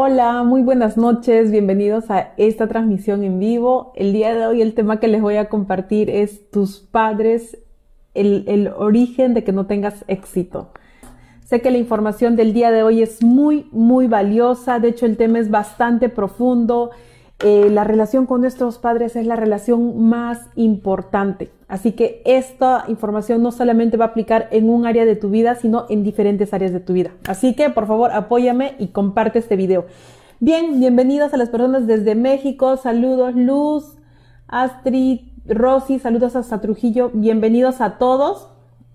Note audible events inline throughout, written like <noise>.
Hola, muy buenas noches, bienvenidos a esta transmisión en vivo. El día de hoy el tema que les voy a compartir es tus padres, el, el, origen de que no tengas éxito. Sé que la información del día de hoy es muy, muy valiosa, de hecho el tema es bastante profundo eh, la relación con nuestros padres es la relación más importante. Así que esta información no solamente va a aplicar en un área de tu vida, sino en diferentes áreas de tu vida. Así que por favor apóyame y comparte este video. Bien, bienvenidos a las personas desde México. Saludos Luz, Astrid, Rosy, saludos hasta Trujillo. Bienvenidos a todos.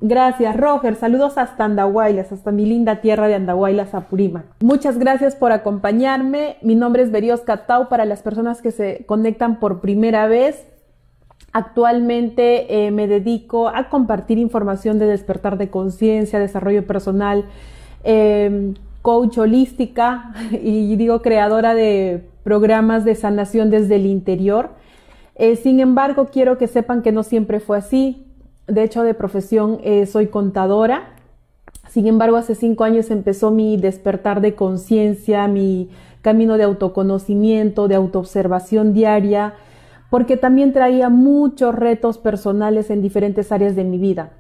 Gracias, Roger. Saludos hasta Andahuaylas, hasta mi linda tierra de Andahuaylas, Apurímac. Muchas gracias por acompañarme. Mi nombre es Berios Catau para las personas que se conectan por primera vez. Actualmente eh, me dedico a compartir información de despertar de conciencia, desarrollo personal, em, coach holística <laughs> y digo creadora de programas de sanación desde el interior. Eh, sin embargo, quiero que sepan que no siempre fue así de hecho de profesión eh, soy contadora. Sin embargo, hace cinco años empezó mi despertar de conciencia, mi camino de autoconocimiento, de autoobservación diaria, porque también traía muchos retos personales en diferentes áreas de mi vida.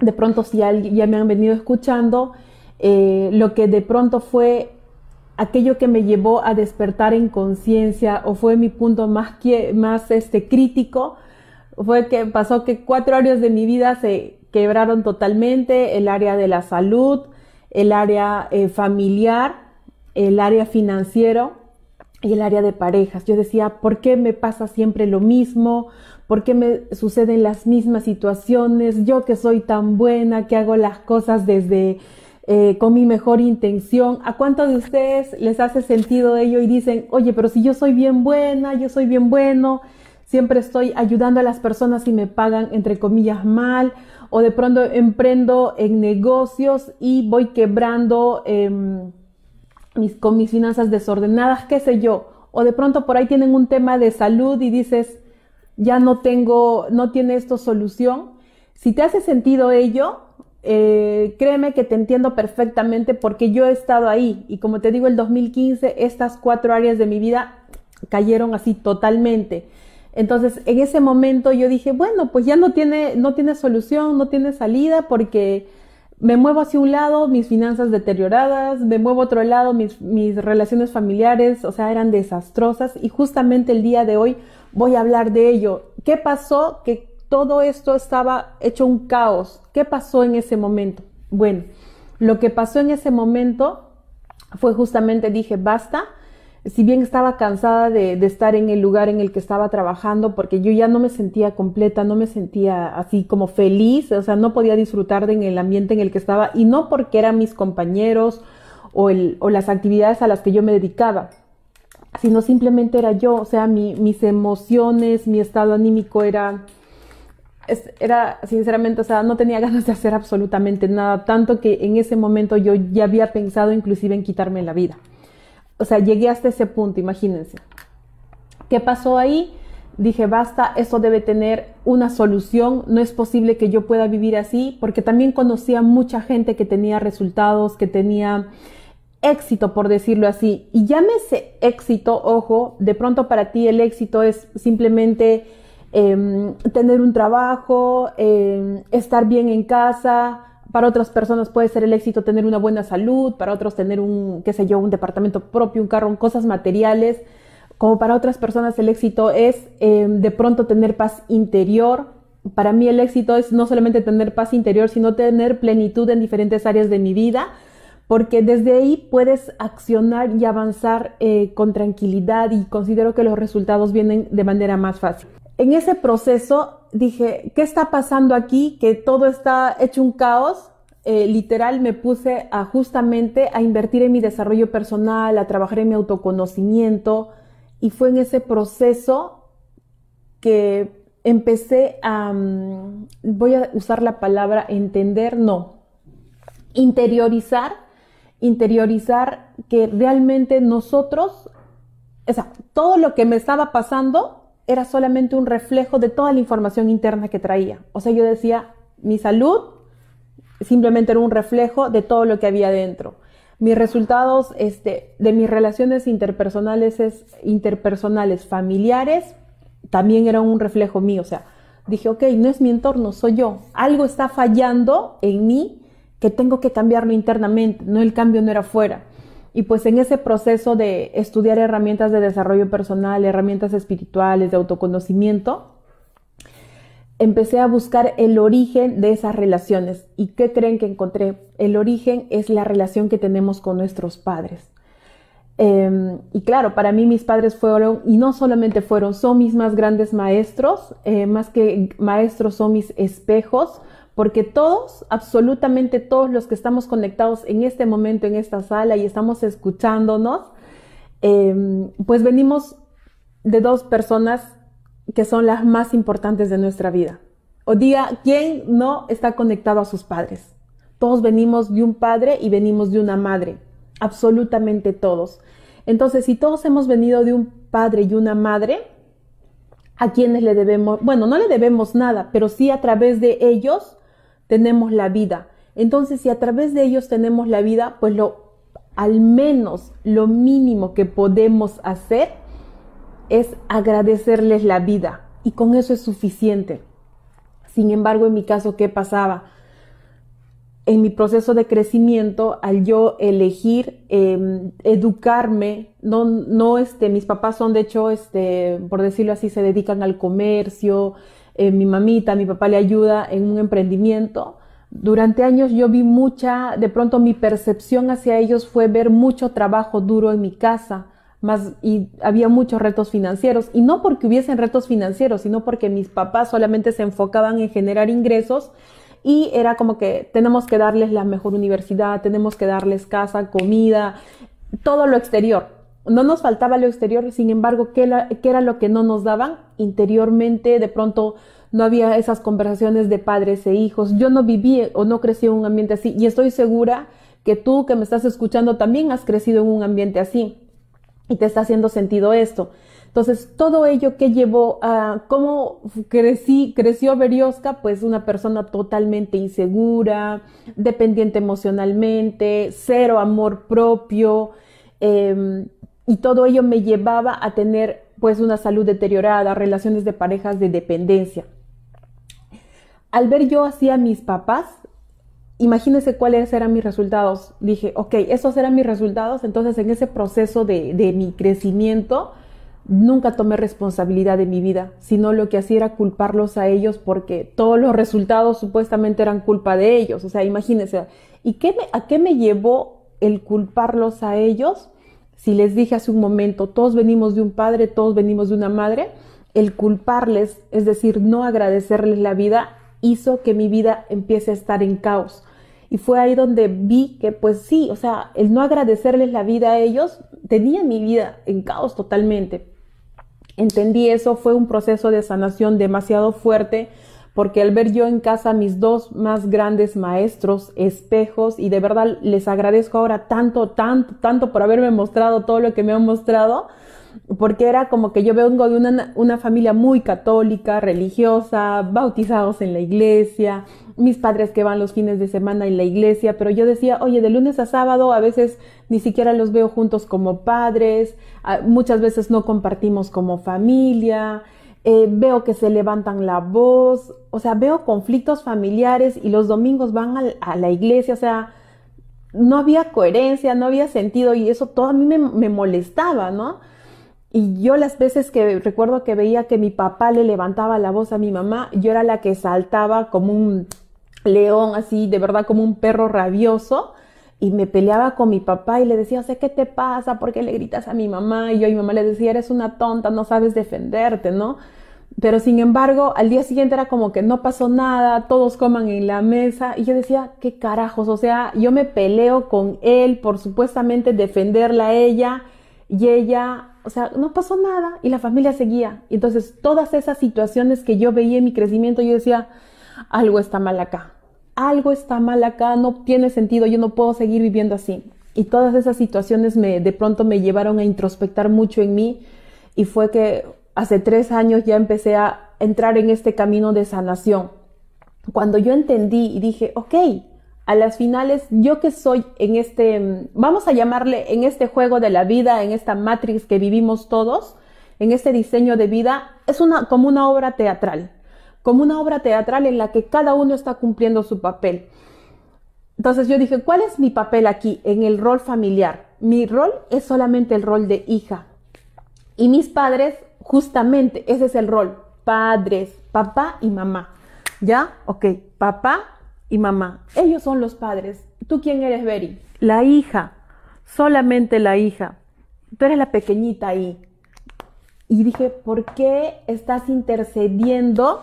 De pronto, si ya, me han venido escuchando, eh, lo que de pronto fue aquello que me llevó a despertar en conciencia o fue mi punto más, más este, crítico, fue que pasó que cuatro áreas de mi vida se quebraron totalmente, el área de la salud, el área eh, familiar, el área financiero y el área de parejas. Yo decía, ¿por qué me pasa siempre lo mismo? ¿Por qué me suceden las mismas situaciones? Yo que soy tan buena, que hago las cosas desde eh, con mi mejor intención. ¿A cuántos de ustedes les hace sentido ello y dicen, oye, pero si yo soy bien buena, yo soy bien bueno? Siempre estoy ayudando a las personas y me pagan entre comillas mal o de pronto emprendo en negocios y voy quebrando em, mis, con mis finanzas desordenadas, qué sé yo. O de pronto por ahí tienen un tema de salud y dices, ya no tengo, no tiene esto solución. Si te hace sentido ello, eh, créeme que te entiendo perfectamente porque yo he estado ahí y como te digo, el 2015 estas cuatro áreas de mi vida cayeron así totalmente. Entonces, en ese momento yo dije, bueno, pues ya no tiene, no tiene solución, no tiene salida porque me muevo hacia un lado, mis finanzas deterioradas, me muevo a otro lado, mis, mis relaciones familiares, o sea, eran desastrosas y justamente el día de hoy voy a hablar de ello. ¿Qué pasó? Que todo esto estaba hecho un caos. ¿Qué pasó en ese momento? Bueno, lo que pasó en ese momento fue justamente dije, basta, si bien estaba cansada de, estar en el lugar en el que estaba trabajando, porque yo ya no me sentía completa, no me sentía así como feliz, o sea, no podía disfrutar de en el ambiente en el que estaba, y no porque eran mis compañeros o, las actividades a las que yo me dedicaba, sino simplemente era yo, o sea, mis emociones, mi estado anímico era, era, sinceramente, o sea, no tenía <laughs> ganas de hacer absolutamente nada, tanto que en ese momento yo ya había pensado inclusive en quitarme la vida o sea, llegué hasta ese punto, imagínense. ¿Qué pasó ahí? Dije, basta, esto debe tener una solución, no es posible que yo pueda vivir así, porque también conocía mucha gente que tenía resultados, que tenía éxito, por decirlo así. Y llámese éxito, ojo, de pronto para ti el éxito es simplemente em, tener un trabajo, em, estar bien en casa, para otras personas puede ser el éxito tener una buena salud, para otros tener un, qué sé yo, un departamento propio, un carro, cosas materiales. Como para otras personas el éxito es em, de pronto tener paz interior. Para mí el éxito es no solamente tener paz interior, sino tener plenitud en diferentes áreas de mi vida, porque desde ahí puedes accionar y avanzar eh, con tranquilidad y considero que los resultados vienen de manera más fácil. En ese proceso dije, ¿qué está pasando aquí? Que todo está hecho un caos. Eh, literal me puse a justamente a invertir en mi desarrollo personal, a trabajar en mi autoconocimiento y fue en ese proceso que empecé a, mm, voy a usar la palabra entender, no, interiorizar, interiorizar que realmente nosotros, o sea, todo lo que me estaba pasando era solamente un reflejo de toda la información interna que traía. O sea, yo decía, mi salud simplemente era un reflejo de todo lo que había dentro. mis resultados este, de mis relaciones interpersonales, es, interpersonales familiares también eran un reflejo mío. O sea, dije, ok, no es mi entorno, soy yo. Algo está fallando en mí que tengo que cambiarlo internamente, no el cambio no era fuera. Y pues en ese proceso de estudiar herramientas de desarrollo personal, herramientas espirituales, de autoconocimiento, empecé a buscar el origen de esas relaciones. ¿Y qué creen que encontré? El origen es la relación que tenemos con nuestros padres. Em, y claro, para mí mis padres fueron, y no solamente fueron, son mis más grandes maestros, eh, más que maestros son mis espejos, porque todos, absolutamente todos los que estamos conectados en este momento, en esta sala y estamos escuchándonos, em, pues venimos de dos personas que son las más importantes de nuestra vida. O diga, ¿quién no está conectado a sus padres? Todos venimos de un padre y venimos de una madre, absolutamente todos. Entonces, si todos hemos venido de un padre y una madre, a quienes le debemos, bueno, no le debemos nada, pero sí a través de ellos tenemos la vida. Entonces, si a través de ellos tenemos la vida, pues lo al menos lo mínimo que podemos hacer es agradecerles la vida y con eso es suficiente. Sin embargo, en mi caso, ¿qué pasaba? En mi proceso de crecimiento, al yo elegir em, educarme, no, no, este, mis papás son de hecho, este, por decirlo así, se dedican al comercio, eh, mi mamita, mi papá le ayuda en un emprendimiento. Durante años yo vi mucha, de pronto mi percepción hacia ellos fue ver mucho trabajo duro en mi casa, más, y había muchos retos financieros, y no porque hubiesen retos financieros, sino porque mis papás solamente se enfocaban en generar ingresos y era como que tenemos que darles la mejor universidad, tenemos que darles casa, comida, todo lo exterior. No nos faltaba lo exterior, sin embargo, ¿qué, era lo que no nos daban? Interiormente, de pronto no había esas conversaciones de padres e hijos. Yo no viví o no crecí en un ambiente así y estoy segura que tú que me estás escuchando también has crecido en un ambiente así y te está haciendo sentido esto. Entonces, todo ello que llevó a cómo crecí, creció Berioska, pues una persona totalmente insegura, dependiente emocionalmente, cero amor propio, eh, y todo ello me llevaba a tener pues una salud deteriorada, relaciones de parejas de dependencia. Al ver yo así a mis papás, imagínense cuáles eran mis resultados. Dije, ok, esos eran mis resultados, entonces en ese proceso de, de mi crecimiento, nunca tomé responsabilidad de mi vida, sino lo que hacía era culparlos a ellos porque todos los resultados supuestamente eran culpa de ellos. O sea, imagínense, ¿y qué a qué me llevó el culparlos a ellos? Si les dije hace un momento, todos venimos de un padre, todos venimos de una madre, el culparles, es decir, no agradecerles la vida, hizo que mi vida empiece a estar en caos. Y fue ahí donde vi que, pues sí, o sea, el no agradecerles la vida a ellos tenía mi vida en caos totalmente. Entendí eso, fue un proceso de sanación demasiado fuerte porque al ver yo en casa mis dos más grandes maestros, espejos, y de verdad les agradezco ahora tanto, tanto, tanto por haberme mostrado todo lo que me han mostrado, porque era como que yo vengo de una, una familia muy católica, religiosa, bautizados en la iglesia, mis padres que van los fines de semana en la iglesia, pero yo decía, oye, de lunes a sábado a veces ni siquiera los veo juntos como padres, muchas veces no compartimos como familia, eh, veo que se levantan la voz, o sea, veo conflictos familiares y los domingos van a, la iglesia, o sea, no había coherencia, no había sentido y eso todo a mí me, me, molestaba, ¿no? Y yo las veces que recuerdo que veía que mi papá le levantaba la voz a mi mamá, yo era la que saltaba como un león, así, de verdad, como un perro rabioso y me peleaba con mi papá y le decía, o sea, ¿qué te pasa? ¿Por qué le gritas a mi mamá? Y yo y mi mamá le decía, eres una tonta, no sabes defenderte, ¿no? Pero sin embargo, al día siguiente era como que no pasó nada, todos coman en la mesa y yo decía, ¿qué carajos? O sea, yo me peleo con él por supuestamente defenderla a ella y ella, o sea, no pasó nada y la familia seguía. Entonces todas esas situaciones que yo veía en mi crecimiento, yo decía, algo está mal acá algo está mal acá, no tiene sentido, yo no puedo seguir viviendo así. Y todas esas situaciones me, de pronto me llevaron a introspectar mucho en mí y fue que hace tres años ya empecé a entrar en este camino de sanación. Cuando yo entendí y dije, ok, a las finales, yo que soy en este, vamos a llamarle en este juego de la vida, en esta matrix que vivimos todos, en este diseño de vida, es una, como una obra teatral, como una obra teatral en la que cada uno está cumpliendo su papel. Entonces yo dije, ¿cuál es mi papel aquí en el rol familiar? Mi rol es solamente el rol de hija. Y mis padres, justamente, ese es el rol. Padres, papá y mamá. ¿Ya? Ok, papá y mamá. Ellos son los padres. ¿Tú quién eres, Beri? La hija. Solamente la hija. Tú eres la pequeñita ahí. Y dije, ¿por qué estás intercediendo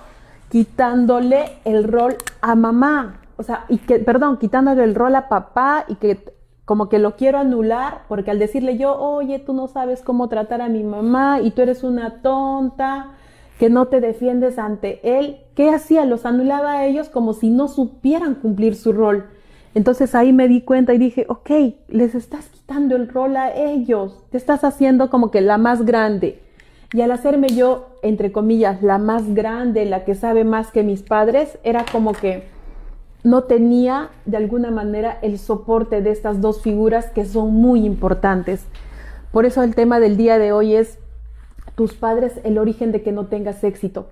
quitándole el rol a mamá? O sea, y que, perdón, quitándole el rol a papá y que como que lo quiero anular porque al decirle yo, oye, tú no sabes cómo tratar a mi mamá y tú eres una tonta, que no te defiendes ante él, ¿qué hacía? Los anulaba a ellos como si no supieran cumplir su rol. Entonces ahí me di cuenta y dije, ok, les estás quitando el rol a ellos, te estás haciendo como que la más grande. Y al hacerme yo, entre comillas, la más grande, la que sabe más que mis padres, era como que no tenía de alguna manera el soporte de estas dos figuras que son muy importantes. Por eso el tema del día de hoy es tus padres, el origen de que no tengas éxito.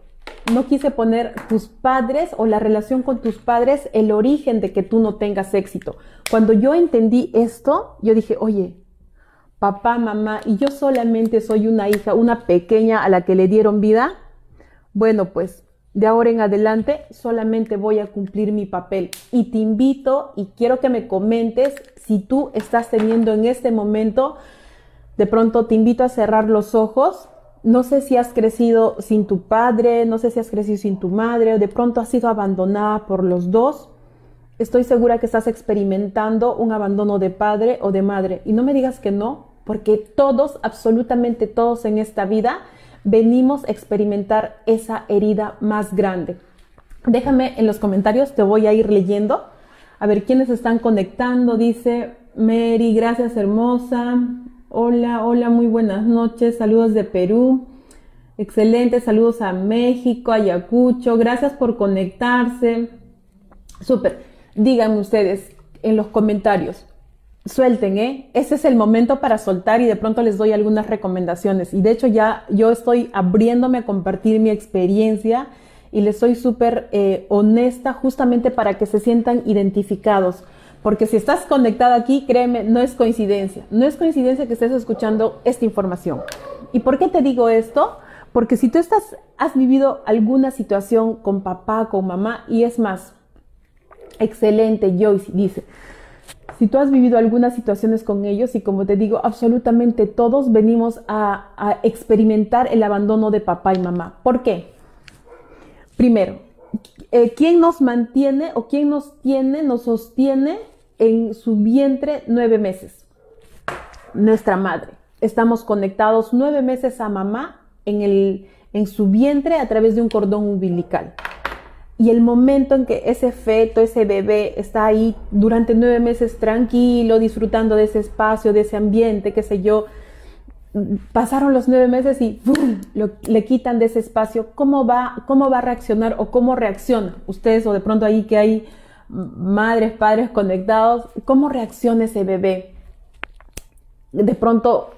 No quise poner tus padres o la relación con tus padres, el origen de que tú no tengas éxito. Cuando yo entendí esto, yo dije, oye, papá, mamá, y yo solamente soy una hija, una pequeña a la que le dieron vida. Bueno, pues de ahora en adelante solamente voy a cumplir mi papel y te invito y quiero que me comentes si tú estás teniendo en este momento, de pronto te invito a cerrar los ojos. No sé si has crecido sin tu padre, no sé si has crecido sin tu madre o de pronto has sido abandonada por los dos. Estoy segura que estás experimentando un abandono de padre o de madre y no me digas que no, porque todos, absolutamente todos en esta vida, venimos a experimentar esa herida más grande. Déjame en los comentarios, te voy a ir leyendo. A ver quiénes están conectando. Dice Mary, gracias hermosa. Hola, hola, muy buenas noches. Saludos de Perú. Excelente, saludos a México, Ayacucho. Gracias por conectarse. Súper. Díganme ustedes en los comentarios, suelten, ¿eh? Ese es el momento para soltar y de pronto les doy algunas recomendaciones. Y de hecho ya yo estoy abriéndome a compartir mi experiencia y les soy súper eh, honesta justamente para que se sientan identificados. Porque si estás conectado aquí, créeme, no es coincidencia. No es coincidencia que estés escuchando esta información. ¿Y por qué te digo esto? Porque si tú estás, has vivido alguna situación con papá, con mamá, y es más, excelente, Joyce dice, si tú has vivido algunas situaciones con ellos y como te digo, absolutamente todos venimos a, experimentar el abandono de papá y mamá. ¿Por qué? Primero, eh, ¿quién nos mantiene o quién nos tiene, nos sostiene en su vientre nueve meses? Nuestra madre. Estamos conectados nueve meses a mamá en, el, en su vientre a través de un cordón umbilical y el momento en que ese feto, ese bebé está ahí durante nueve meses tranquilo, disfrutando de ese espacio, de ese ambiente, qué sé yo, pasaron los nueve meses y le quitan de ese espacio, ¿cómo va, ¿cómo va a reaccionar o cómo reacciona? Ustedes o de pronto ahí que hay madres, padres conectados, ¿cómo reacciona ese bebé? De pronto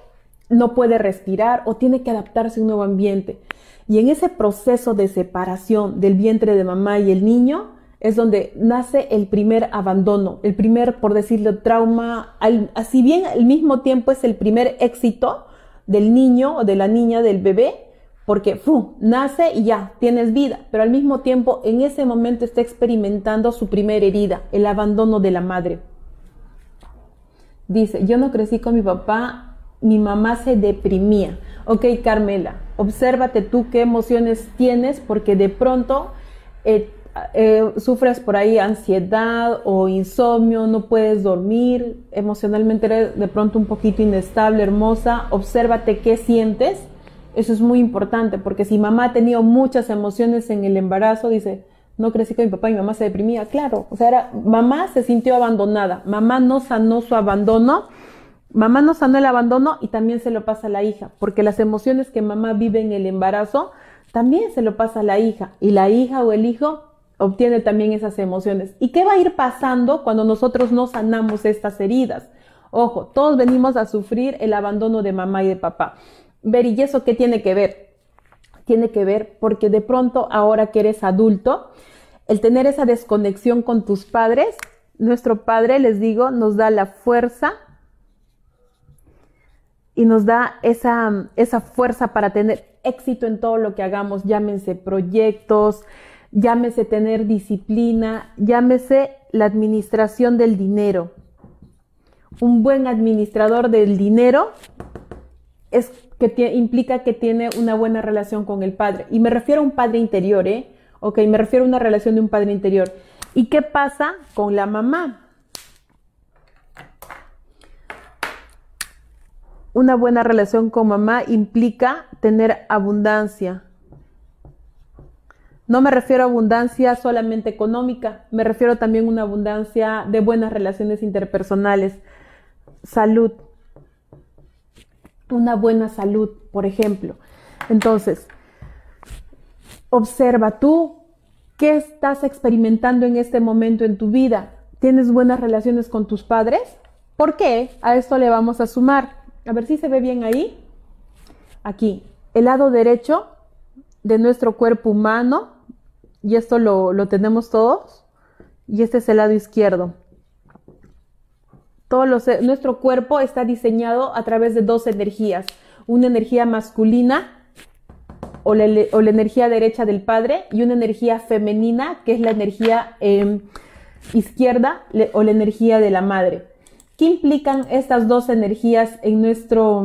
no puede respirar o tiene que adaptarse a un nuevo ambiente. Y en ese proceso de separación del vientre de mamá y el niño es donde nace el primer abandono, el primer, por decirlo, trauma, así bien al mismo tiempo es el primer éxito del niño o de la niña, del bebé, porque ¡fu! nace y ya, tienes vida, pero al mismo tiempo en ese momento está experimentando su primera herida, el abandono de la madre. Dice, yo no crecí con mi papá, mi mamá se deprimía. Ok, Carmela, obsérvate tú qué emociones tienes porque de pronto eh, eh, sufres por ahí ansiedad o insomnio, no puedes dormir, emocionalmente eres de pronto un poquito inestable, hermosa, obsérvate qué sientes. Eso es muy importante porque si mamá ha tenido muchas emociones en el embarazo, dice, no crecí con mi papá mi mamá se deprimía, claro, o sea, era, mamá se sintió abandonada, mamá no sanó su abandono Mamá no sanó el abandono y también se lo pasa a la hija, porque las emociones que mamá vive en el embarazo también se lo pasa a la hija y la hija o el hijo obtiene también esas emociones. ¿Y qué va a ir pasando cuando nosotros no sanamos estas heridas? Ojo, todos venimos a sufrir el abandono de mamá y de papá. Ver, ¿y eso qué tiene que ver? Tiene que ver porque de pronto ahora que eres adulto, el tener esa desconexión con tus padres, nuestro padre, les digo, nos da la fuerza y nos da esa, esa fuerza para tener éxito en todo lo que hagamos, llámense proyectos, llámese tener disciplina, llámese la administración del dinero. Un buen administrador del dinero es que implica que tiene una buena relación con el padre. Y me refiero a un padre interior, ¿eh? Ok, me refiero a una relación de un padre interior. ¿Y qué pasa con la mamá? Una buena relación con mamá implica tener abundancia. No me refiero a abundancia solamente económica, me refiero también a una abundancia de buenas relaciones interpersonales, salud, una buena salud, por ejemplo. Entonces, observa tú qué estás experimentando en este momento en tu vida. ¿Tienes buenas relaciones con tus padres? ¿Por qué? A esto le vamos a sumar a ver si se ve bien ahí. Aquí, el lado derecho de nuestro cuerpo humano, y esto lo, tenemos todos, y este es el lado izquierdo. Todo nuestro cuerpo está diseñado a través de dos energías, una energía masculina o la, energía derecha del padre y una energía femenina que es la energía em, izquierda o la energía de la madre. ¿Qué implican estas dos energías en nuestro,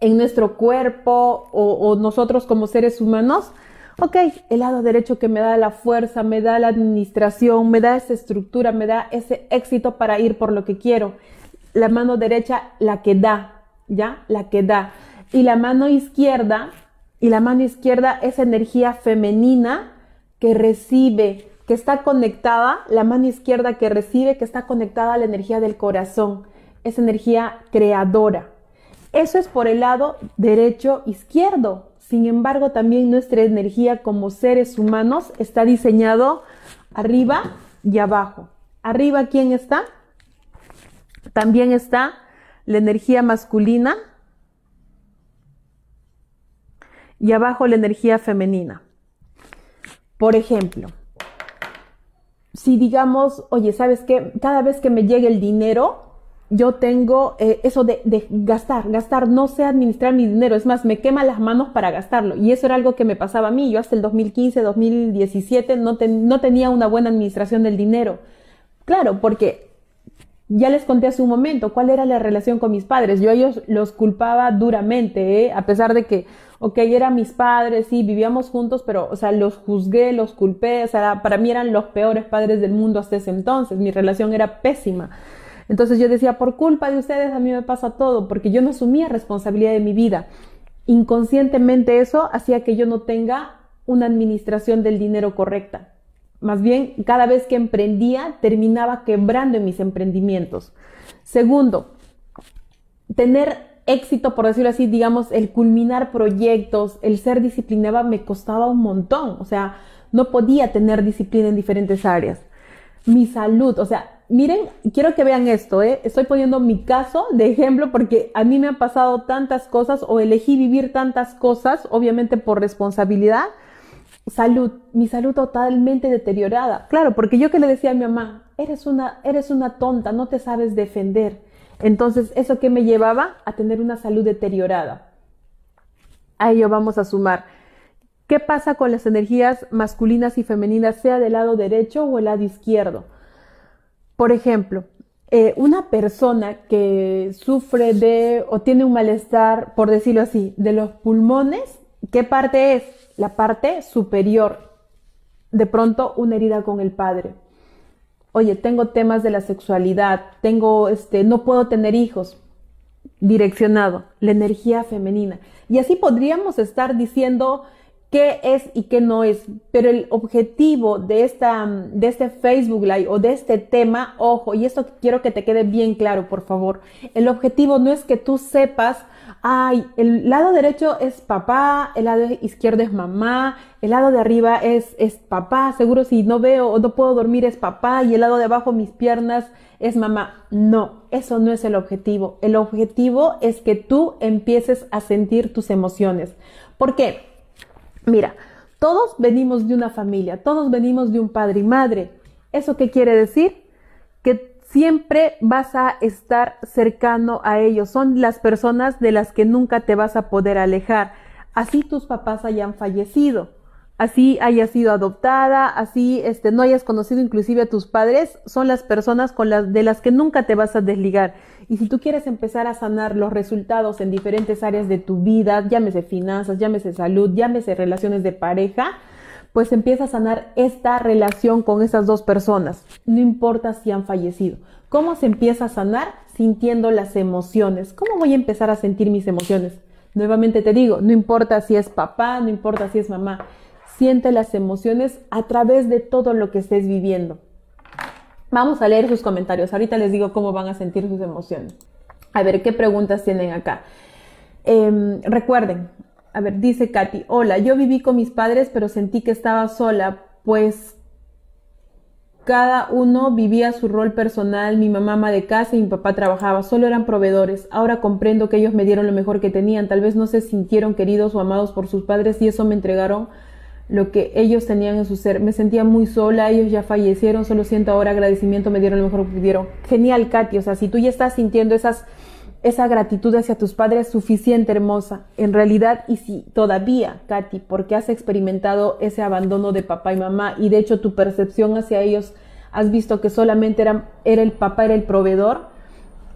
en nuestro cuerpo o, nosotros como seres humanos? Ok, el lado derecho que me da la fuerza, me da la administración, me da esa estructura, me da ese éxito para ir por lo que quiero. La mano derecha, la que da, ¿ya? La que da. Y la mano izquierda, y la mano izquierda es energía femenina que recibe, que está conectada, la mano izquierda que recibe, que está conectada a la energía del corazón, es energía creadora. Eso es por el lado derecho izquierdo. Sin embargo, también nuestra energía como seres humanos está diseñado arriba y abajo. Arriba, ¿quién está? También está la energía masculina y abajo la energía femenina. Por ejemplo, si digamos, oye, ¿sabes qué? Cada vez que me llegue el dinero, yo tengo eh, eso de, gastar, gastar, no sé administrar mi dinero, es más, me quema las manos para gastarlo. Y eso era algo que me pasaba a mí. Yo hasta el 2015, 2017 no, no tenía una buena administración del dinero. Claro, porque ya les conté hace un momento cuál era la relación con mis padres. Yo a ellos los culpaba duramente, ¿eh? a pesar de que ok, eran mis padres, sí, vivíamos juntos, pero, o sea, los juzgué, los culpé, o sea, para mí eran los peores padres del mundo hasta ese entonces, mi relación era pésima. Entonces yo decía, por culpa de ustedes a mí me pasa todo, porque yo no asumía responsabilidad de mi vida. Inconscientemente eso hacía que yo no tenga una administración del dinero correcta. Más bien, cada vez que emprendía, terminaba quebrando en mis emprendimientos. Segundo, tener éxito, por decirlo así, digamos, el culminar proyectos, el ser disciplinada me costaba un montón. O sea, no podía tener disciplina en diferentes áreas. Mi salud, o sea, miren, quiero que vean esto, ¿eh? estoy poniendo mi caso de ejemplo porque a mí me han pasado tantas cosas o elegí vivir tantas cosas, obviamente por responsabilidad. Salud, mi salud totalmente deteriorada. Claro, porque yo que le decía a mi mamá, eres una, eres una tonta, no te sabes defender. Entonces, ¿eso que me llevaba? A tener una salud deteriorada. A ello vamos a sumar. ¿Qué pasa con las energías masculinas y femeninas, sea del lado derecho o el lado izquierdo? Por ejemplo, eh, una persona que sufre de o tiene un malestar, por decirlo así, de los pulmones, ¿qué parte es? La parte superior. De pronto, una herida con el padre oye, tengo temas de la sexualidad, tengo, este, no puedo tener hijos, direccionado, la energía femenina. Y así podríamos estar diciendo, qué es y qué no es. Pero el objetivo de, esta, de este Facebook Live o de este tema, ojo, y esto quiero que te quede bien claro, por favor. El objetivo no es que tú sepas, ay, el lado derecho es papá, el lado izquierdo es mamá, el lado de arriba es, es papá, seguro si no veo o no puedo dormir es papá, y el lado de abajo mis piernas es mamá. No, eso no es el objetivo. El objetivo es que tú empieces a sentir tus emociones. ¿Por qué? Mira, todos venimos de una familia, todos venimos de un padre y madre. ¿Eso qué quiere decir? Siempre vas a estar cercano a ellos. Son las personas de las que nunca te vas a poder alejar. Así tus papás hayan fallecido así hayas sido adoptada, así este, no hayas conocido inclusive a tus padres, son las personas con de las que nunca te vas a desligar. Y si tú quieres empezar a sanar los resultados en diferentes áreas de tu vida, llámese finanzas, llámese salud, llámese relaciones de pareja, pues empieza a sanar esta relación con esas dos personas, no importa si han fallecido. ¿Cómo se empieza a sanar? Sintiendo las emociones. ¿Cómo voy a empezar a sentir mis emociones? Nuevamente te digo, no importa si es papá, no importa si es mamá, siente las emociones a través de todo lo que estés viviendo. Vamos a leer sus comentarios. Ahorita les digo cómo van a sentir sus emociones. A ver, ¿qué preguntas tienen acá? Em, recuerden, a ver, dice Katy, hola, yo viví con mis padres, pero sentí que estaba sola, pues cada uno vivía su rol personal, mi mamá ama de casa y mi papá trabajaba, solo eran proveedores. Ahora comprendo que ellos me dieron lo mejor que tenían, tal vez no se sintieron queridos o amados por sus padres y eso me entregaron lo que ellos tenían en su ser. Me sentía muy sola, ellos ya fallecieron, solo siento ahora agradecimiento, me dieron lo mejor que pudieron. Genial, Katy, o sea, si tú ya estás sintiendo esas, esa gratitud hacia tus padres, suficiente, hermosa. En realidad, y si todavía, Katy, porque has experimentado ese abandono de papá y mamá, y de hecho tu percepción hacia ellos, has visto que solamente era, era el papá, era el proveedor,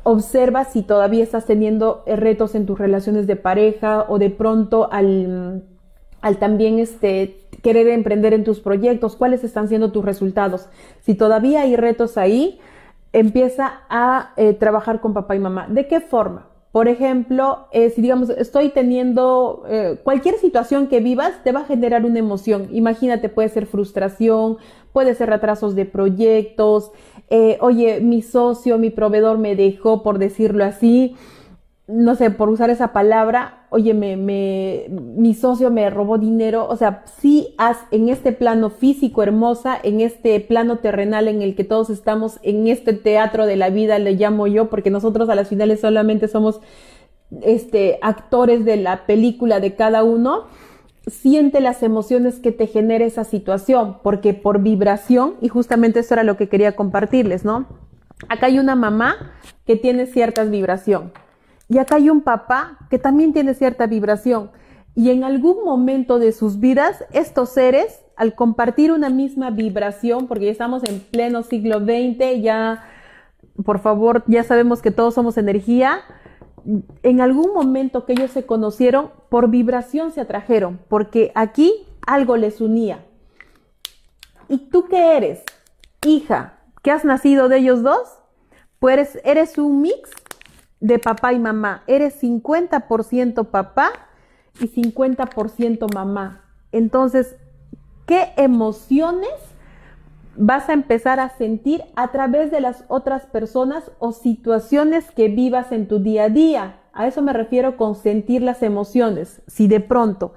observa si todavía estás teniendo retos en tus relaciones de pareja o de pronto al al también este, querer emprender en tus proyectos, cuáles están siendo tus resultados. Si todavía hay retos ahí, empieza a eh, trabajar con papá y mamá. ¿De qué forma? Por ejemplo, eh, si digamos, estoy teniendo eh, cualquier situación que vivas, te va a generar una emoción. Imagínate, puede ser frustración, puede ser retrasos de proyectos, oye, mi socio, mi proveedor me dejó, por decirlo así, no sé, por usar esa palabra, oye, me, mi socio me robó dinero, o sea, sí has en este plano físico hermosa, en este plano terrenal en el que todos estamos, en este teatro de la vida, le llamo yo, porque nosotros a las finales solamente somos este, actores de la película de cada uno, siente las emociones que te genera esa situación, porque por vibración, y justamente eso era lo que quería compartirles, ¿no? Acá hay una mamá que tiene ciertas vibración y acá hay un papá que también tiene cierta vibración. Y en algún momento de sus vidas, estos seres, al compartir una misma vibración, porque ya estamos en pleno siglo XX, ya, por favor, ya sabemos que todos somos energía, en algún momento que ellos se conocieron, por vibración se atrajeron, porque aquí algo les unía. ¿Y tú qué eres? Hija, ¿qué has nacido de ellos dos? Pues eres un mix de papá y mamá. Eres 50% papá y 50% mamá. Entonces, ¿qué emociones vas a empezar a sentir a través de las otras personas o situaciones que vivas en tu día a día? A eso me refiero con sentir las emociones. Si de pronto,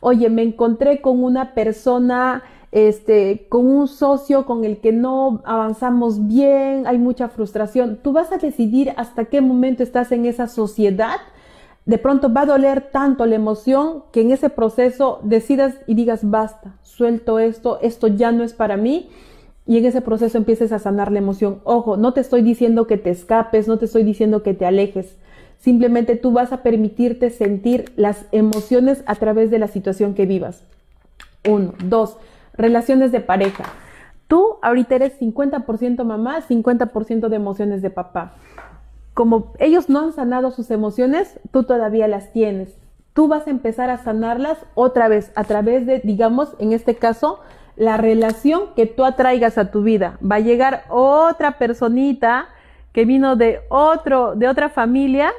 oye, me encontré con una persona este, con un socio con el que no avanzamos bien, hay mucha frustración. Tú vas a decidir hasta qué momento estás en esa sociedad. De pronto va a doler tanto la emoción que en ese proceso decidas y digas, basta, suelto esto, esto ya no es para mí. Y en ese proceso empieces a sanar la emoción. Ojo, no te estoy diciendo que te escapes, no te estoy diciendo que te alejes. Simplemente tú vas a permitirte sentir las emociones a través de la situación que vivas. Uno. Dos relaciones de pareja. Tú ahorita eres 50% mamá, 50% de emociones de papá. Como ellos no han sanado sus emociones, tú todavía las tienes. Tú vas a empezar a sanarlas otra vez a través de, digamos, en este caso, la relación que tú atraigas a tu vida. Va a llegar otra personita que vino de otro, de otra familia,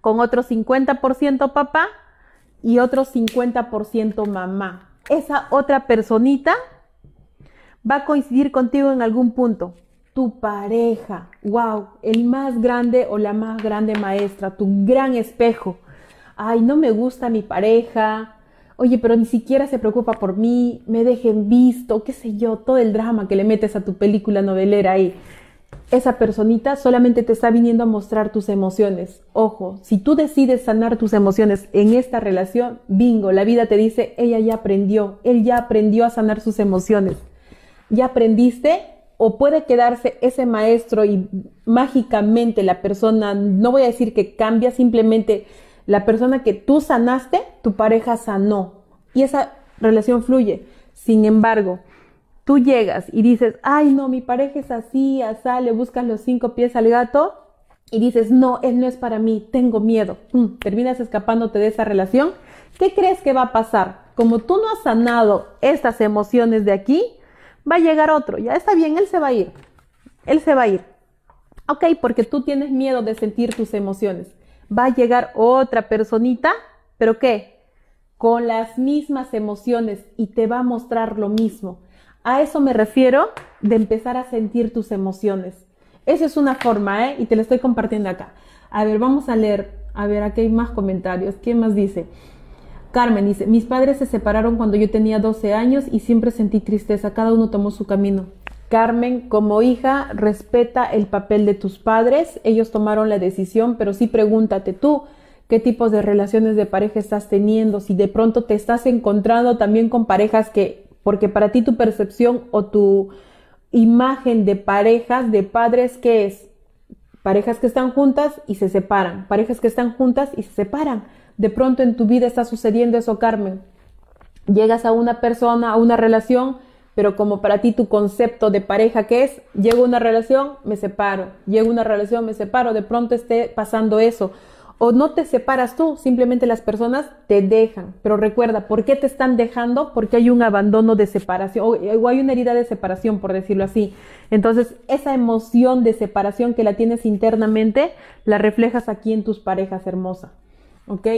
con otro 50% papá y otro 50% mamá. Esa otra personita va a coincidir contigo en algún punto. Tu pareja, wow, el más grande o la más grande maestra, tu gran espejo. Ay, no me gusta mi pareja. Oye, pero ni siquiera se preocupa por mí, me dejen visto, qué sé yo, todo el drama que le metes a tu película novelera ahí esa personita solamente te está viniendo a mostrar tus emociones. Ojo, si tú decides sanar tus emociones en esta relación, bingo, la vida te dice, ella ya aprendió, él ya aprendió a sanar sus emociones. Ya aprendiste o puede quedarse ese maestro y mágicamente la persona, no voy a decir que cambia, simplemente la persona que tú sanaste, tu pareja sanó y esa relación fluye. Sin embargo, tú llegas y dices, ay no, mi pareja es así, así, le buscas los cinco pies al gato y dices, no, él no es para mí, tengo miedo, terminas escapándote de esa relación, ¿qué crees que va a pasar? Como tú no has sanado estas emociones de aquí, va a llegar otro, ya está bien, él se va a ir, él se va a ir. Ok, porque tú tienes miedo de sentir tus emociones. Va a llegar otra personita, pero ¿qué? Con las mismas emociones y te va a mostrar lo mismo. A eso me refiero de empezar a sentir tus emociones. Esa es una forma, ¿eh? Y te la estoy compartiendo acá. A ver, vamos a leer. A ver, aquí hay más comentarios. ¿Quién más dice? Carmen dice, mis padres se separaron cuando yo tenía 12 años y siempre sentí tristeza. Cada uno tomó su camino. Carmen, como hija, respeta el papel de tus padres. Ellos tomaron la decisión, pero sí pregúntate tú qué tipos de relaciones de pareja estás teniendo, si de pronto te estás encontrando también con parejas que porque para ti tu percepción o tu imagen de parejas, de padres, ¿qué es? Parejas que están juntas y se separan, parejas que están juntas y se separan. De pronto en tu vida está sucediendo eso, Carmen. Llegas a una persona, a una relación, pero como para ti tu concepto de pareja que es, llego a una relación, me separo, llego a una relación, me separo, de pronto esté pasando eso o no te separas tú, simplemente las personas te dejan. Pero recuerda, ¿por qué te están dejando? Porque hay un abandono de separación o, hay una herida de separación, por decirlo así. Entonces, esa emoción de separación que la tienes internamente, la reflejas aquí en tus parejas hermosa. ¿Ok?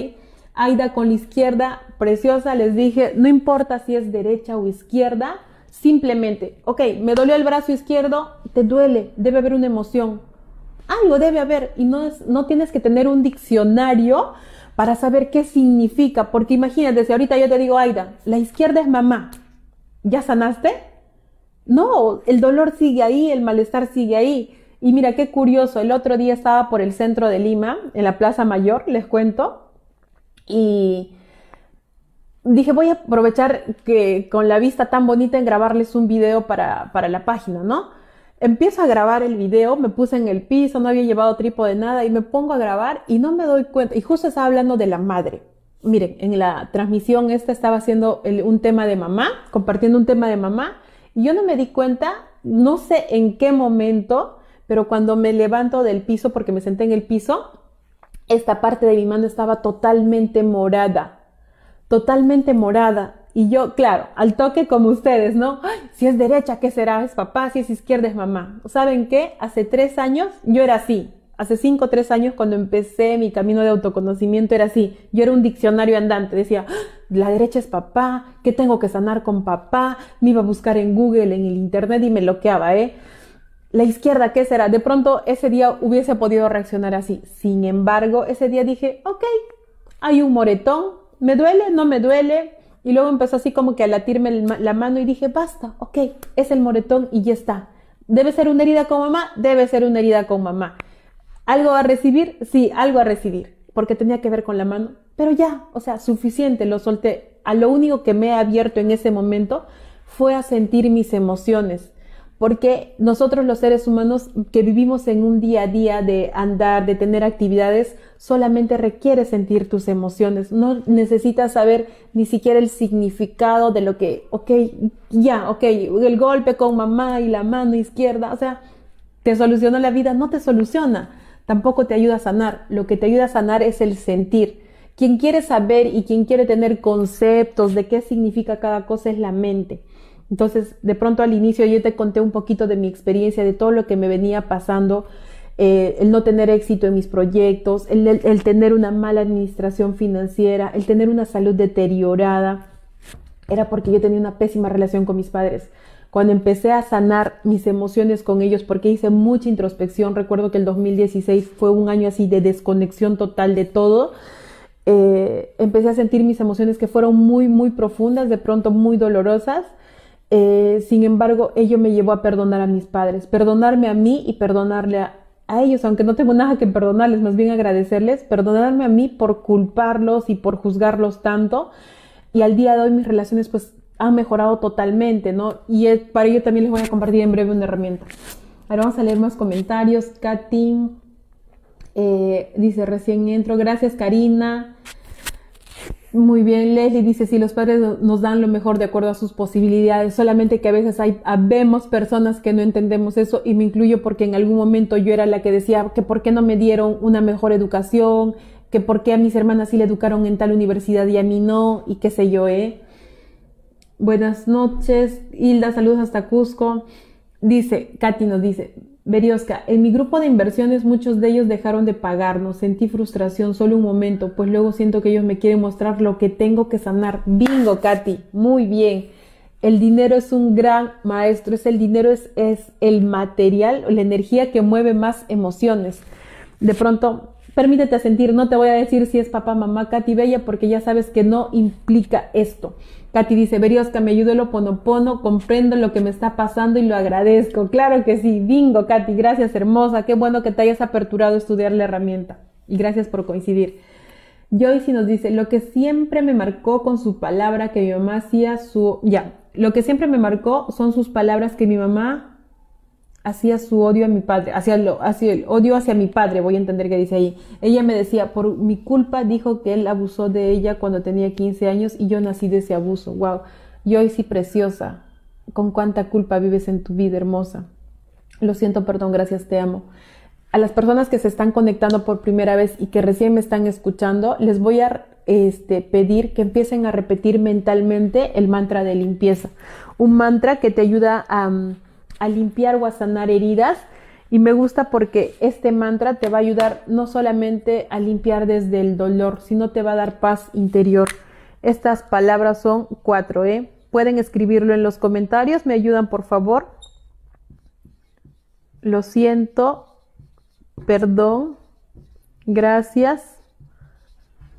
Aida con la izquierda, preciosa, les dije, no importa si es derecha o izquierda, simplemente, ok, me dolió el brazo izquierdo, te duele, debe haber una emoción, algo debe haber y no, es, no tienes que tener un diccionario para saber qué significa, porque imagínate, si ahorita yo te digo, Aida, la izquierda es mamá, ¿ya sanaste? No, el dolor sigue ahí, el malestar sigue ahí. Y mira qué curioso, el otro día estaba por el centro de Lima, en la Plaza Mayor, les cuento, y dije, voy a aprovechar que con la vista tan bonita en grabarles un video para, para la página, ¿no? Empiezo a grabar el video, me puse en el piso, no había llevado trípode de nada y me pongo a grabar y no me doy cuenta. Y justo estaba hablando de la madre. Miren, en la transmisión esta estaba haciendo un tema de mamá, compartiendo un tema de mamá y yo no me di cuenta, no sé en qué momento, pero cuando me levanto del piso porque me senté en el piso, esta parte de mi mano estaba totalmente morada, totalmente morada. Y yo, claro, al toque como ustedes, ¿no? si es derecha, ¿qué será? Es papá, si es izquierda, es mamá. ¿Saben qué? Hace tres años yo era así. Hace cinco o tres años cuando empecé mi camino de autoconocimiento era así. Yo era un diccionario andante. Decía, la derecha es papá, ¿qué tengo que sanar con papá? Me iba a buscar en Google, en el Internet y me bloqueaba, ¿eh? La izquierda, ¿qué será? De pronto ese día hubiese podido reaccionar así. Sin embargo, ese día dije, ok, hay un moretón, ¿me duele? ¿No me duele? Y luego empezó así como que a latirme la mano y dije, basta, ok, es el moretón y ya está. ¿Debe ser una herida con mamá? Debe ser una herida con mamá. ¿Algo a recibir? Sí, algo a recibir, porque tenía que ver con la mano. Pero ya, o sea, suficiente, lo solté. A lo único que me he abierto en ese momento fue a sentir mis emociones porque nosotros los seres humanos que vivimos en un día a día de andar, de tener actividades, solamente requiere sentir tus emociones, no necesitas saber ni siquiera el significado de lo que, ok, ya, ok, el golpe con mamá y la mano izquierda, o sea, te soluciona la vida, no te soluciona, tampoco te ayuda a sanar, lo que te ayuda a sanar es el sentir. Quien quiere saber y quien quiere tener conceptos de qué significa cada cosa es la mente. Entonces, de pronto al inicio yo te conté un poquito de mi experiencia, de todo lo que me venía pasando eh, el no tener éxito en mis proyectos, el, tener una mala administración financiera, el tener una salud deteriorada, era porque yo tenía una pésima relación con mis padres. Cuando empecé a sanar mis emociones con ellos, porque hice mucha introspección, recuerdo que el 2016 fue un año así de desconexión total de todo, eh, empecé a sentir mis emociones que fueron muy, muy profundas, de pronto muy dolorosas. Eh, sin embargo, ello me llevó a perdonar a mis padres, perdonarme a mí y perdonarle a, a ellos, aunque no tengo nada que perdonarles, más bien agradecerles, perdonarme a mí por culparlos y por juzgarlos tanto. Y al día de hoy mis relaciones pues han mejorado totalmente, ¿no? Y para ello también les voy a compartir en breve una herramienta. Ahora vamos a leer más comentarios. Katy eh, dice, recién entro. Gracias, Karina. Muy bien, Leslie dice, si los padres nos dan lo mejor de acuerdo a sus posibilidades, solamente que a veces hay, vemos personas que no entendemos eso y me incluyo porque en algún momento yo era la que decía que por qué no me dieron una mejor educación, que por qué a mis hermanas sí le educaron en tal universidad y a mí no, y qué sé yo, ¿eh? Buenas noches, Hilda, saludos hasta Cusco. Dice, Katy nos dice, Berioska, en mi grupo de inversiones muchos de ellos dejaron de pagarnos, sentí frustración solo un momento, pues luego siento que ellos me quieren mostrar lo que tengo que sanar. Bingo, Katy, muy bien. El dinero es un gran maestro, es el dinero, es, es el material, la energía que mueve más emociones. De pronto, permítete sentir, no te voy a decir si es papá, mamá, Katy Bella, porque ya sabes que no implica esto. Katy dice, Berioska, me ayudó el oponopono, comprendo lo que me está pasando y lo agradezco. Claro que sí, bingo, Katy, gracias, hermosa, qué bueno que te hayas aperturado a estudiar la herramienta. Y gracias por coincidir. Joyce nos dice, lo que siempre me marcó con su palabra que mi mamá hacía su... Ya, lo que siempre me marcó son sus palabras que mi mamá hacía su odio a mi padre, hacía, lo, hacía el odio hacia mi padre, voy a entender qué dice ahí. Ella me decía, por mi culpa dijo que él abusó de ella cuando tenía 15 años y yo nací de ese abuso. Wow, yo sí preciosa, con cuánta culpa vives en tu vida hermosa. Lo siento, perdón, gracias, te amo. A las personas que se están conectando por primera vez y que recién me están escuchando, les voy a este, pedir que empiecen a repetir mentalmente el mantra de limpieza. Un mantra que te ayuda a a limpiar o a sanar heridas. Y me gusta porque este mantra te va a ayudar no solamente a limpiar desde el dolor, sino te va a dar paz interior. Estas palabras son cuatro, ¿eh? Pueden escribirlo en los comentarios, me ayudan por favor. Lo siento, perdón, gracias,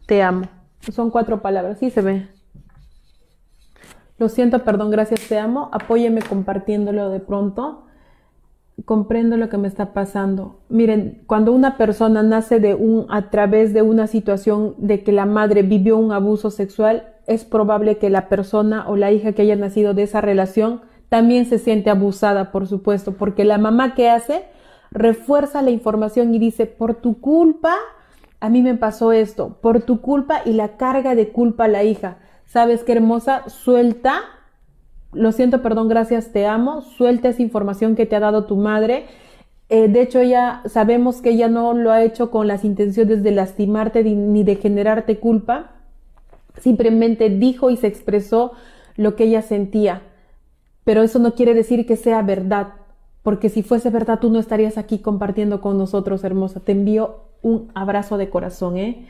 te amo. Son cuatro palabras, sí se ve. Lo siento, perdón, gracias, te amo. Apóyeme compartiéndolo de pronto. Comprendo lo que me está pasando. Miren, cuando una persona nace de un, a través de una situación de que la madre vivió un abuso sexual, es probable que la persona o la hija que haya nacido de esa relación también se siente abusada, por supuesto, porque la mamá que hace refuerza la información y dice, por tu culpa, a mí me pasó esto, por tu culpa y la carga de culpa a la hija. ¿Sabes qué hermosa? Suelta. Lo siento, perdón, gracias, te amo. Suelta esa información que te ha dado tu madre. Eh, de hecho, ya sabemos que ella no lo ha hecho con las intenciones de lastimarte ni de generarte culpa. Simplemente dijo y se expresó lo que ella sentía. Pero eso no quiere decir que sea verdad, porque si fuese verdad tú no estarías aquí compartiendo con nosotros, hermosa. Te envío un abrazo de corazón, ¿eh?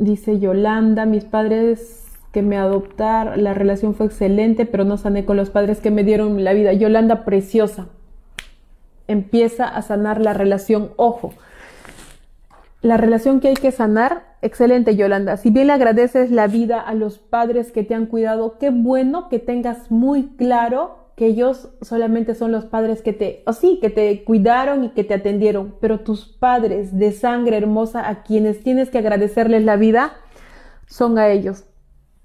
Dice Yolanda, mis padres que me adoptaron, la relación fue excelente, pero no sané con los padres que me dieron la vida. Yolanda, preciosa. Empieza a sanar la relación. Ojo, la relación que hay que sanar, excelente Yolanda. Si bien le agradeces la vida a los padres que te han cuidado, qué bueno que tengas muy claro que ellos solamente son los padres que te, o sí, que te cuidaron y que te atendieron, pero tus padres de sangre hermosa a quienes tienes que agradecerles la vida son a ellos.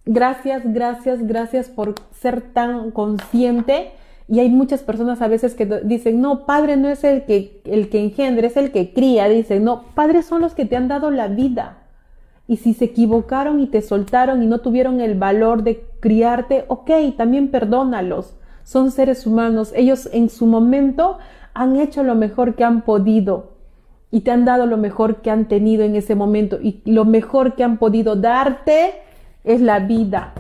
Gracias, gracias, gracias por ser tan consciente. Y hay muchas personas a veces que dicen, no, padre no es el que, el que engendra, es el que cría. Dicen, no, padres son los que te han dado la vida. Y si se equivocaron y te soltaron y no tuvieron el valor de criarte, ok, también perdónalos son seres humanos, ellos en su momento han hecho lo mejor que han podido y te han dado lo mejor que han tenido en ese momento y lo mejor que han podido darte es la vida.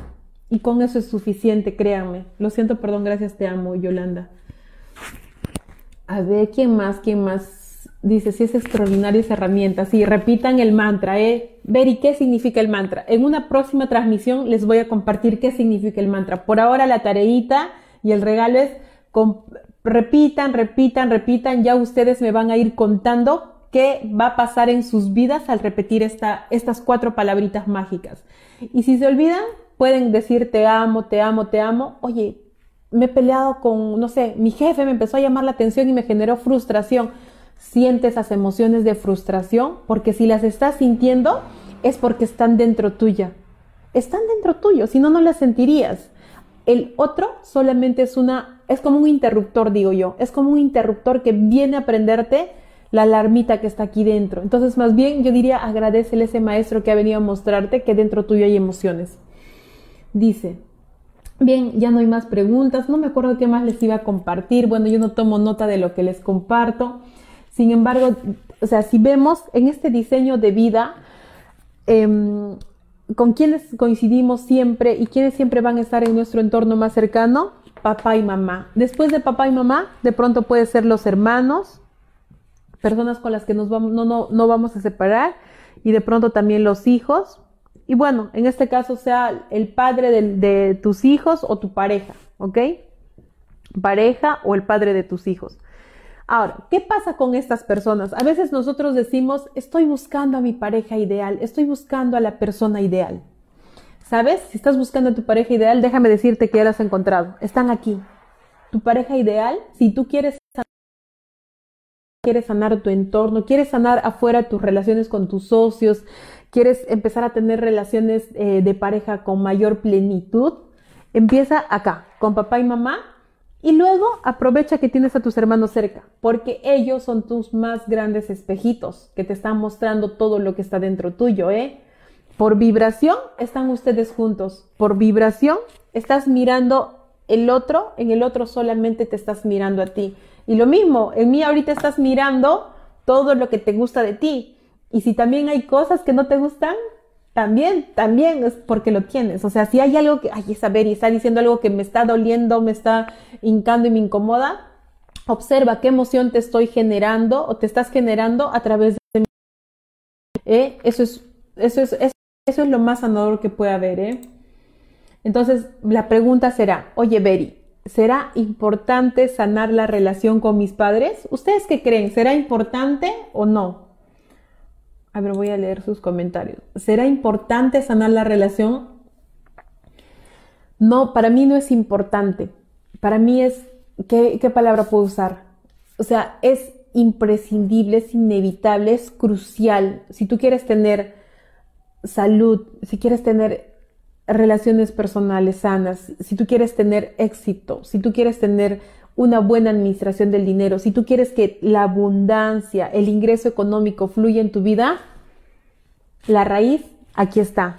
Y con eso es suficiente, créanme. Lo siento, perdón, gracias, te amo, Yolanda. A ver, ¿quién más? ¿Quién más? Dice, si es extraordinaria esa herramienta. Sí, repitan el mantra, ¿eh? Ver, ¿y qué significa el mantra? En una próxima transmisión les voy a compartir qué significa el mantra. Por ahora la tareita y el regalo es repitan, repitan, repitan. Ya ustedes me van a ir contando qué va a pasar en sus vidas al repetir esta, estas cuatro palabritas mágicas. Y si se olvidan, pueden decir te amo, te amo, te amo. Oye, me he peleado con, no sé, mi jefe me empezó a llamar la atención y me generó frustración. Siente esas emociones de frustración porque si las estás sintiendo es porque están dentro tuya. Están dentro tuyo, si no, no las sentirías. El otro solamente es una, es como un interruptor, digo yo. Es como un interruptor que viene a prenderte la alarmita que está aquí dentro. Entonces, más bien, yo diría, agradecele a ese maestro que ha venido a mostrarte que dentro tuyo hay emociones. Dice, Bien, ya no hay más preguntas. No me acuerdo qué más les iba a compartir. Bueno, yo no tomo nota de lo que les comparto. Sin embargo, o sea, si vemos en este diseño de vida, em, con quienes coincidimos siempre y quienes siempre van a estar en nuestro entorno más cercano, papá y mamá. Después de papá y mamá, de pronto puede ser los hermanos, personas con las que no, no, no vamos a separar, y de pronto también los hijos, y bueno, en este caso sea el padre de, tus hijos o tu pareja, ¿ok? Pareja o el padre de tus hijos. Ahora, ¿qué pasa con estas personas? A veces nosotros decimos, estoy buscando a mi pareja ideal, estoy buscando a la persona ideal. ¿Sabes? Si estás buscando a tu pareja ideal, déjame decirte que ya la has encontrado. Están aquí. Tu pareja ideal, si tú quieres quieres sanar tu entorno, quieres sanar afuera tus relaciones con tus socios, quieres empezar a tener relaciones eh, de pareja con mayor plenitud, empieza acá, con papá y mamá, y luego aprovecha que tienes a tus hermanos cerca, porque ellos son tus más grandes espejitos que te están mostrando todo lo que está dentro tuyo, ¿eh? Por vibración están ustedes juntos, por vibración estás mirando el otro, en el otro solamente te estás mirando a ti. Y lo mismo, en mí ahorita estás mirando todo lo que te gusta de ti, y si también hay cosas que no te gustan, también, también es porque lo tienes. O sea, si hay algo que, ay, saber y está diciendo algo que me está doliendo, me está hincando y me incomoda, observa qué emoción te estoy generando o te estás generando a través de mi... ¿Eh? Eso, es, eso, es, eso, es lo más sanador que puede haber. ¿eh? Entonces, la pregunta será, oye, Beri, ¿será importante sanar la relación con mis padres? ¿Ustedes qué creen? ¿Será importante o no? A ver, voy a leer sus comentarios. ¿Será importante sanar la relación? No, para mí no es importante. Para mí es, ¿qué, qué palabra puedo usar? O sea, es imprescindible, es inevitable, es crucial. Si tú quieres tener salud, si quieres tener relaciones personales sanas, si tú quieres tener éxito, si tú quieres tener una buena administración del dinero, si tú quieres que la abundancia, el ingreso económico fluya en tu vida, la raíz aquí está.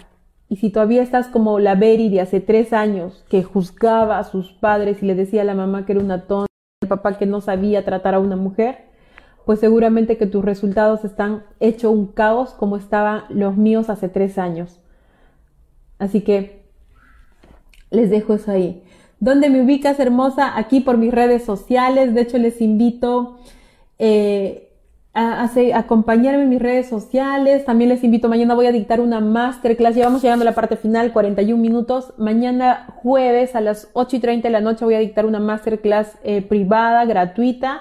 Y si todavía estás como la Beri de hace tres años, que juzgaba a sus padres y le decía a la mamá que era una tonta, al papá que no sabía tratar a una mujer, pues seguramente que tus resultados están hecho un caos como estaban los míos hace tres años. Así que les dejo eso ahí. ¿Dónde me ubicas, hermosa? Aquí por mis redes sociales. De hecho, les invito eh, a, acompañarme en mis redes sociales. También les invito, mañana voy a dictar una masterclass. Ya vamos llegando a la parte final, 41 minutos. Mañana jueves a las 8 y 30 de la noche voy a dictar una masterclass eh, privada, gratuita.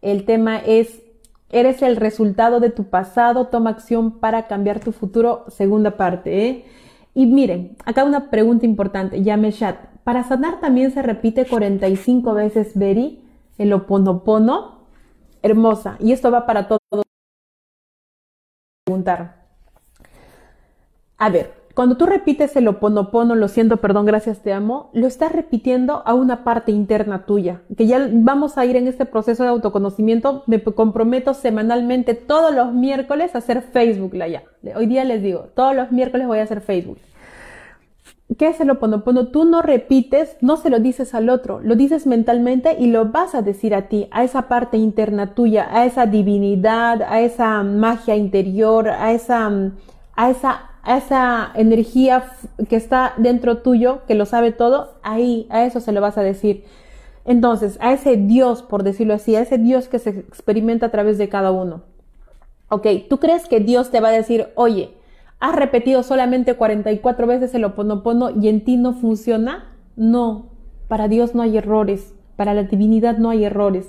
El tema es, eres el resultado de tu pasado, toma acción para cambiar tu futuro, segunda parte. ¿eh? Y miren, acá una pregunta importante, llame chat. Para sanar también se repite 45 veces Beri, el oponopono. Hermosa. Y esto va para todos. Preguntar. A ver, cuando tú repites el oponopono, lo siento, perdón, gracias, te amo, lo estás repitiendo a una parte interna tuya, que ya vamos a ir en este proceso de autoconocimiento. Me comprometo semanalmente todos los miércoles a hacer Facebook, ya. Hoy día les digo, todos los miércoles voy a hacer Facebook. ¿Qué es el oponopono? Tú no repites, no se lo dices al otro, lo dices mentalmente y lo vas a decir a ti, a esa parte interna tuya, a esa divinidad, a esa magia interior, a esa, a esa, a esa energía que está dentro tuyo, que lo sabe todo, ahí, a eso se lo vas a decir. Entonces, a ese Dios, por decirlo así, a ese Dios que se experimenta a través de cada uno. Ok, ¿tú crees que Dios te va a decir, oye, has repetido solamente 44 veces el oponopono y en ti no funciona? No, para Dios no hay errores, para la divinidad no hay errores.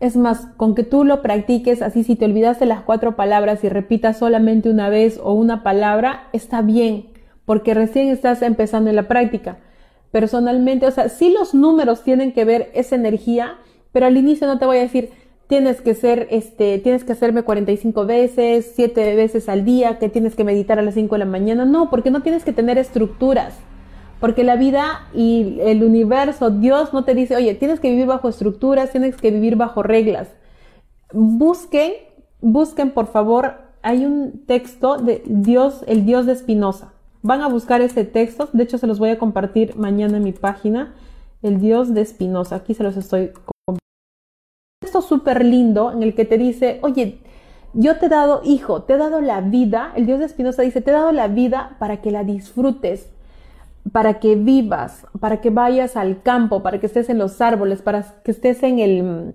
Es más, con que tú lo practiques así, si te olvidaste las cuatro palabras y repitas solamente una vez o una palabra, está bien, porque recién estás empezando en la práctica. Personalmente, o sea, sí los números tienen que ver esa energía, pero al inicio no te voy a decir, tienes que ser, este, tienes que hacerme 45 veces, 7 veces al día, que tienes que meditar a las 5 de la mañana. No, porque no tienes que tener estructuras. Porque la vida y el universo, Dios no te dice, oye, tienes que vivir bajo estructuras, tienes que vivir bajo reglas. Busquen, busquen por favor, hay un texto de Dios, el Dios de Espinosa. Van a buscar ese texto, de hecho se los voy a compartir mañana en mi página, el Dios de Espinosa. Aquí se los estoy texto súper lindo en el que te dice, oye, yo te he dado, hijo, te he dado la vida, el Dios de Espinosa dice, te he dado la vida para que la disfrutes para que vivas, para que vayas al campo, para que estés en los árboles, para que estés en el,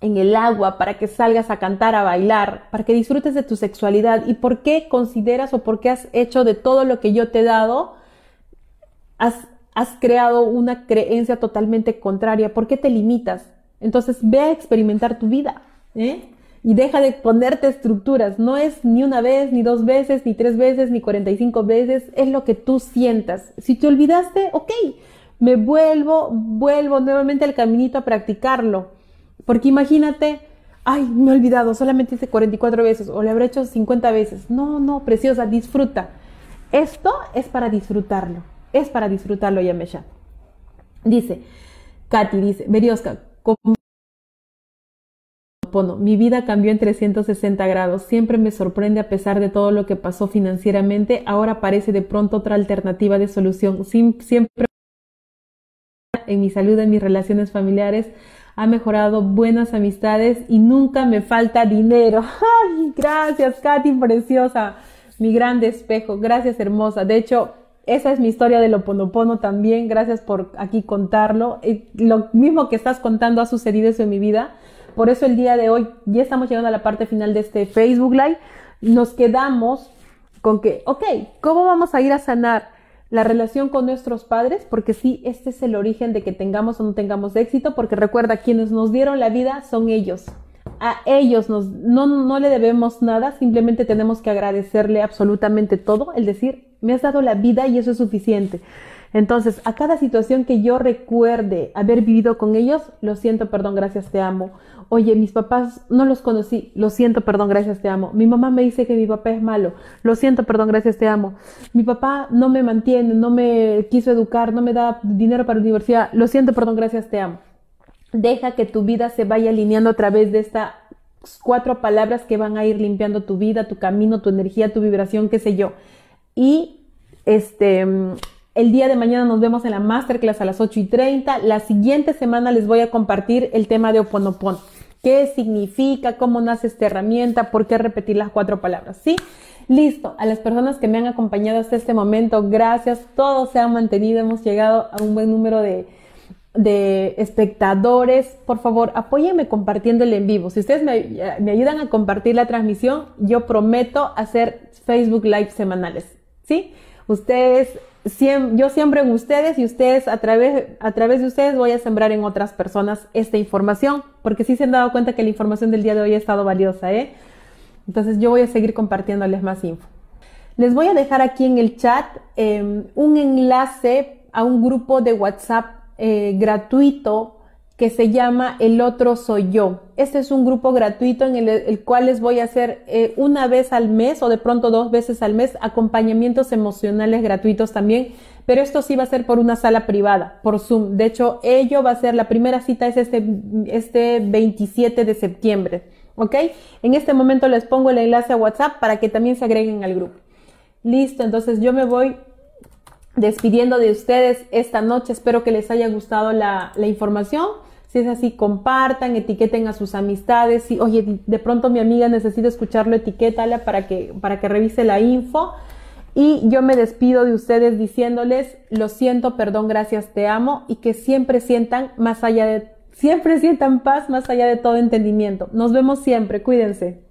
en el agua, para que salgas a cantar, a bailar, para que disfrutes de tu sexualidad. ¿Y por qué consideras o por qué has hecho de todo lo que yo te he dado? Has, has creado una creencia totalmente contraria. ¿Por qué te limitas? Entonces ve a experimentar tu vida. ¿eh? y deja de ponerte estructuras. No es ni una vez, ni dos veces, ni tres veces, ni 45 veces, es lo que tú sientas. Si te olvidaste, ok, me vuelvo, vuelvo nuevamente al caminito a practicarlo. Porque imagínate, ay, me he olvidado, solamente hice 44 veces o le habré hecho 50 veces. No, no, preciosa, disfruta. Esto es para disfrutarlo, es para disfrutarlo, Yamesha. Dice, Katy dice, Berioska, mi vida cambió en 360 grados. Siempre me sorprende a pesar de todo lo que pasó financieramente. Ahora aparece de pronto otra alternativa de solución. siempre en mi salud, en mis relaciones familiares, ha mejorado buenas amistades y nunca me falta dinero. <laughs> Ay, gracias, Katy, preciosa. Mi gran espejo. Gracias, hermosa. De hecho, esa es mi historia de lo ponopono también. Gracias por aquí contarlo. Lo mismo que estás contando ha sucedido eso en mi vida. Por eso el día de hoy ya estamos llegando a la parte final de este Facebook Live. Nos quedamos con que, ok, ¿cómo vamos a ir a sanar la relación con nuestros padres? Porque sí, este es el origen de que tengamos o no tengamos éxito, porque recuerda, quienes nos dieron la vida son ellos. A ellos nos, no, no le debemos nada, simplemente tenemos que agradecerle absolutamente todo, el decir, me has dado la vida y eso es suficiente. Entonces, a cada situación que yo recuerde haber vivido con ellos, lo siento, perdón, gracias, te amo. Oye, mis papás no los conocí, lo siento, perdón, gracias, te amo. Mi mamá me dice que mi papá es malo, lo siento, perdón, gracias, te amo. Mi papá no me mantiene, no me quiso educar, no me da dinero para la universidad, lo siento, perdón, gracias, te amo. Deja que tu vida se vaya alineando a través de estas cuatro palabras que van a ir limpiando tu vida, tu camino, tu energía, tu vibración, qué sé yo. Y este el día de mañana nos vemos en la masterclass a las 8 y 30. La siguiente semana les voy a compartir el tema de Oponopono. ¿Qué significa? ¿Cómo nace esta herramienta? ¿Por qué repetir las cuatro palabras? ¿Sí? Listo. A las personas que me han acompañado hasta este momento, gracias. Todos se han mantenido. Hemos llegado a un buen número de, de espectadores. Por favor, apóyenme compartiendo el en vivo. Si ustedes me, ayudan a compartir la transmisión, yo prometo hacer Facebook Live semanales. ¿Sí? Ustedes yo siembro en ustedes y ustedes a través, a través de ustedes voy a sembrar en otras personas esta información, porque sí se han dado cuenta que la información del día de hoy ha estado valiosa, ¿eh? Entonces yo voy a seguir compartiéndoles más info. Les voy a dejar aquí en el chat em, un enlace a un grupo de WhatsApp eh, gratuito que se llama El otro soy yo. Este es un grupo gratuito en el, cual les voy a hacer eh, una vez al mes o de pronto dos veces al mes acompañamientos emocionales gratuitos también, pero esto sí va a ser por una sala privada, por Zoom. De hecho, ello va a ser, la primera cita es este, este 27 de septiembre. ¿Ok? En este momento les pongo el enlace a WhatsApp para que también se agreguen al grupo. Listo, entonces yo me voy despidiendo de ustedes esta noche. Espero que les haya gustado la, información. Si es así, compartan, etiqueten a sus amistades. Oye, de pronto mi amiga necesita escucharlo, etiquétala para que, para que revise la info. Y yo me despido de ustedes diciéndoles, lo siento, perdón, gracias, te amo y que siempre sientan más allá de, siempre sientan paz más allá de todo entendimiento. Nos vemos siempre, cuídense.